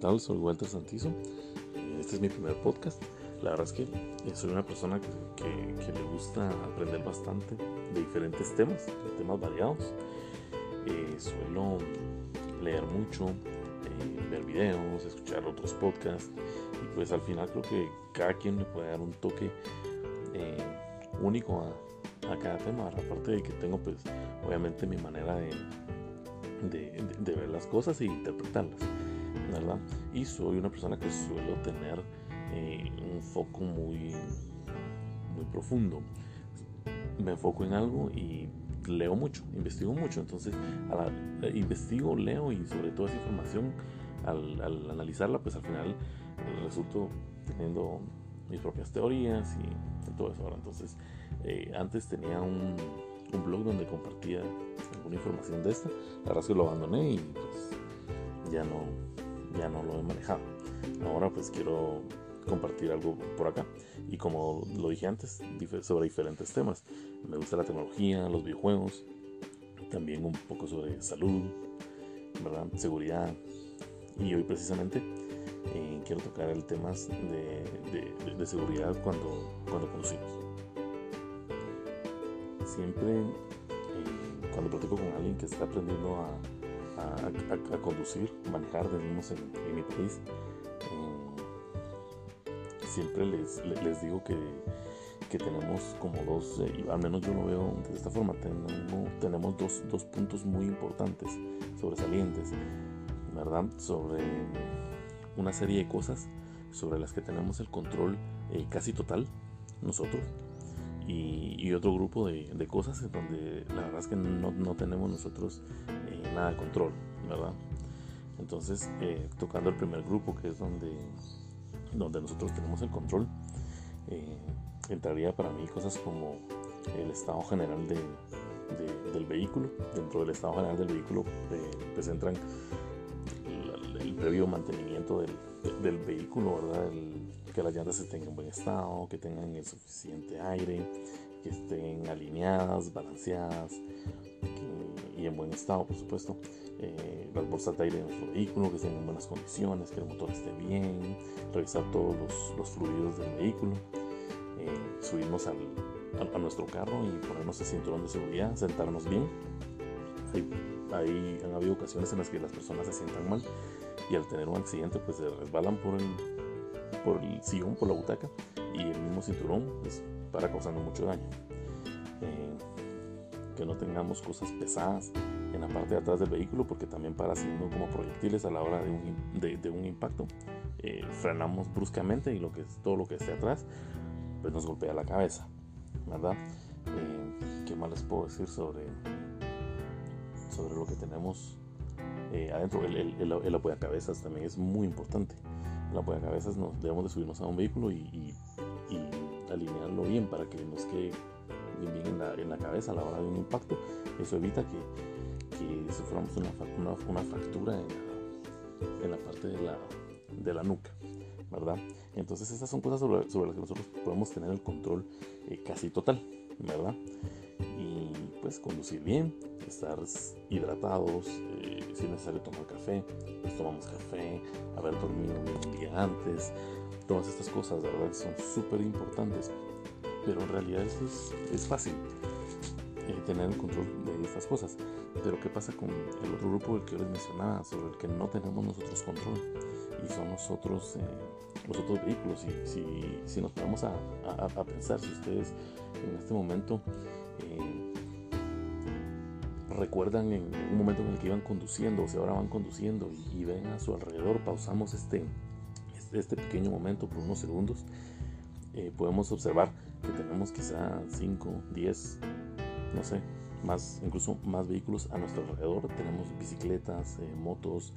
tal? Soy Walter Santizo. Eh, este es mi primer podcast. La verdad es que eh, soy una persona que, le gusta aprender bastante de diferentes temas, de temas variados. Eh, suelo leer mucho, ver videos, escuchar otros podcasts y pues al final creo que cada quien me puede dar un toque único a, cada tema, aparte de que tengo pues obviamente mi manera de, de, ver las cosas e interpretarlas, Y soy una persona que suelo tener eh, un foco muy, muy profundo. Me enfoco en algo y leo mucho, investigo mucho, entonces investigo, leo y sobre toda esa información al, analizarla, pues al final resulto teniendo mis propias teorías y, todo eso. Entonces, eh, antes tenía un, blog donde compartía alguna información de esta. La verdad que lo abandoné y pues ya no, ya no lo he manejado. Ahora pues quiero compartir algo por acá. Y como lo dije antes, sobre diferentes temas. Me gusta la tecnología, los videojuegos, también un poco sobre salud, ¿verdad? seguridad. Y hoy precisamente eh, quiero tocar el tema de, seguridad cuando, cuando conducimos siempre eh, cuando platico con alguien que está aprendiendo a, conducir, manejar, decimos en, en mi país, eh, siempre les, les, digo que, que, tenemos como dos, eh, al menos yo lo veo de esta forma, tenemos, tenemos dos, dos puntos muy importantes, sobresalientes, ¿verdad? Sobre una serie de cosas sobre las que tenemos el control casi total nosotros y, otro grupo de, cosas en donde la verdad es que no, tenemos nosotros eh, nada de control, ¿verdad? Entonces, eh, tocando el primer grupo, que es donde, donde nosotros tenemos el control, eh, entraría para mí cosas como el estado general del vehículo. Dentro del estado general del vehículo pues entran el, previo mantenimiento del, del vehículo, ¿verdad? que las llantas estén en buen estado, que tengan el suficiente aire, que estén alineadas, balanceadas y en buen estado, por supuesto. Eh, las bolsas de aire de nuestro vehículo, que estén en buenas condiciones, que el motor esté bien, revisar todos los, fluidos del vehículo, eh, subirnos al, a, nuestro carro y ponernos el cinturón de seguridad, sentarnos bien. Hay, han habido ocasiones en las que las personas se sientan mal y al tener un accidente pues se resbalan por el, por el sillón, por la butaca y el mismo cinturón pues, para causando mucho daño. Eh, que no tengamos cosas pesadas en la parte de atrás del vehículo porque también para siendo como proyectiles a la hora de un, de, un impacto eh, frenamos bruscamente y lo que es todo lo que esté atrás pues nos golpea la cabeza verdad eh, qué más les puedo decir sobre sobre lo que tenemos adentro el, el, el, el apoyacabezas también es muy importante. La cabezas nos debemos de subirnos a un vehículo y, alinearlo bien para que nos quede bien, en, la, cabeza a la hora de un impacto. Eso evita que, que suframos una, una, fractura en la, parte de la, de la nuca, ¿verdad? Entonces estas son cosas sobre, sobre las que nosotros podemos tener el control eh, casi total, ¿verdad? Y pues conducir bien, estar hidratados, eh, si es necesario tomar café, pues tomamos café, haber dormido un día antes, todas estas cosas, verdad, son súper importantes, pero en realidad eso es, fácil, eh, tener el control de estas cosas. Pero ¿qué pasa con el otro grupo del que yo les mencionaba, sobre el que no tenemos nosotros control? Y son nosotros, eh, los otros vehículos. Y si, si nos ponemos a, a, pensar, si ustedes en este momento recuerdan en un momento en el que iban conduciendo o si ahora van conduciendo y, ven a su alrededor, pausamos este, este pequeño momento por unos segundos, eh, podemos observar que tenemos quizá 5, 10, no sé, más, incluso más vehículos a nuestro alrededor. Tenemos bicicletas, eh, motos,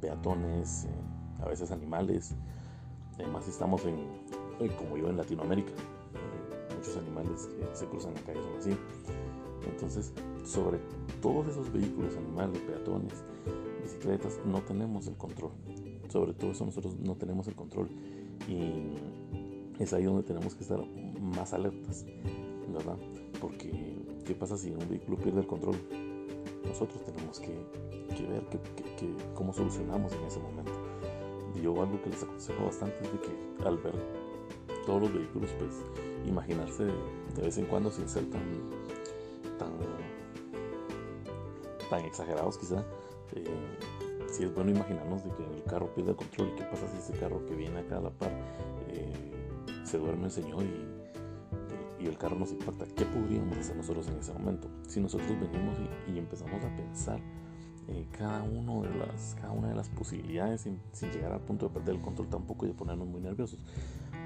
peatones, eh, a veces animales. Además estamos en, como yo en Latinoamérica, muchos animales que se cruzan la calle son así. Entonces, sobre todos esos vehículos, animales, peatones, bicicletas, no tenemos el control. Sobre todo eso nosotros no tenemos el control. Y es ahí donde tenemos que estar más alertas, ¿verdad? Porque, ¿qué pasa si un vehículo pierde el control? Nosotros tenemos que, ver que, cómo solucionamos en ese momento, yo algo que les aconsejo bastante es de que al ver todos los vehículos, pues imaginarse de, vez en cuando sin ser tan, tan, exagerados quizá. Eh, si es bueno imaginarnos de que el carro pierde el control, ¿qué pasa si ese carro que viene acá a la par eh, se duerme el señor y, y, el carro nos impacta? ¿Qué podríamos hacer nosotros en ese momento? Si nosotros venimos y, empezamos a pensar eh, cada, uno de las, cada una de las posibilidades sin, llegar al punto de perder el control tampoco y de ponernos muy nerviosos.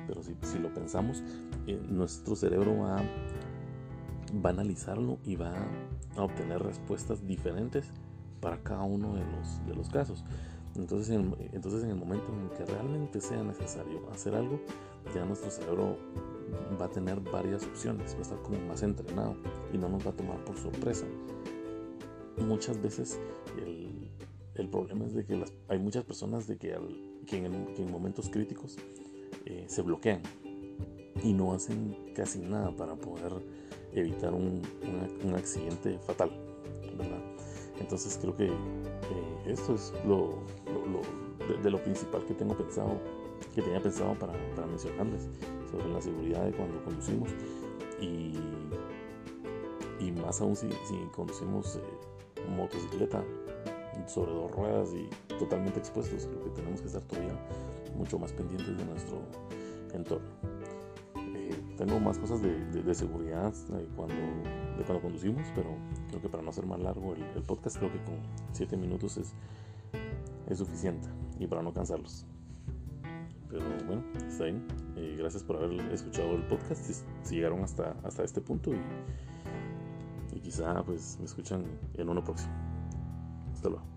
Pero si, si lo pensamos, eh, nuestro cerebro va, va a analizarlo y va a obtener respuestas diferentes para cada uno de los, de los casos. Entonces en, entonces en el momento en que realmente sea necesario hacer algo, ya nuestro cerebro va a tener varias opciones, va a estar como más entrenado y no nos va a tomar por sorpresa. Muchas veces el, el problema es de que las, hay muchas personas de que, que, en, momentos críticos eh, se bloquean y no hacen casi nada para poder evitar un, un accidente fatal, ¿verdad? Entonces creo que eh, esto es lo, de, lo principal que tengo pensado, que tenía pensado para, mencionarles sobre la seguridad de cuando conducimos y, y más aún si, conducimos eh, motocicleta sobre dos ruedas y totalmente expuestos, creo que tenemos que estar todavía mucho más pendientes de nuestro entorno. Eh, tengo más cosas de, seguridad cuando, de cuando conducimos, pero Creo que para no hacer más largo el, podcast, creo que con 7 minutos es, es suficiente y para no cansarlos. Pero bueno, está bien. Eh, gracias por haber escuchado el podcast. Si, llegaron hasta, hasta este punto y, y quizá pues me escuchan en uno próximo. Hasta luego.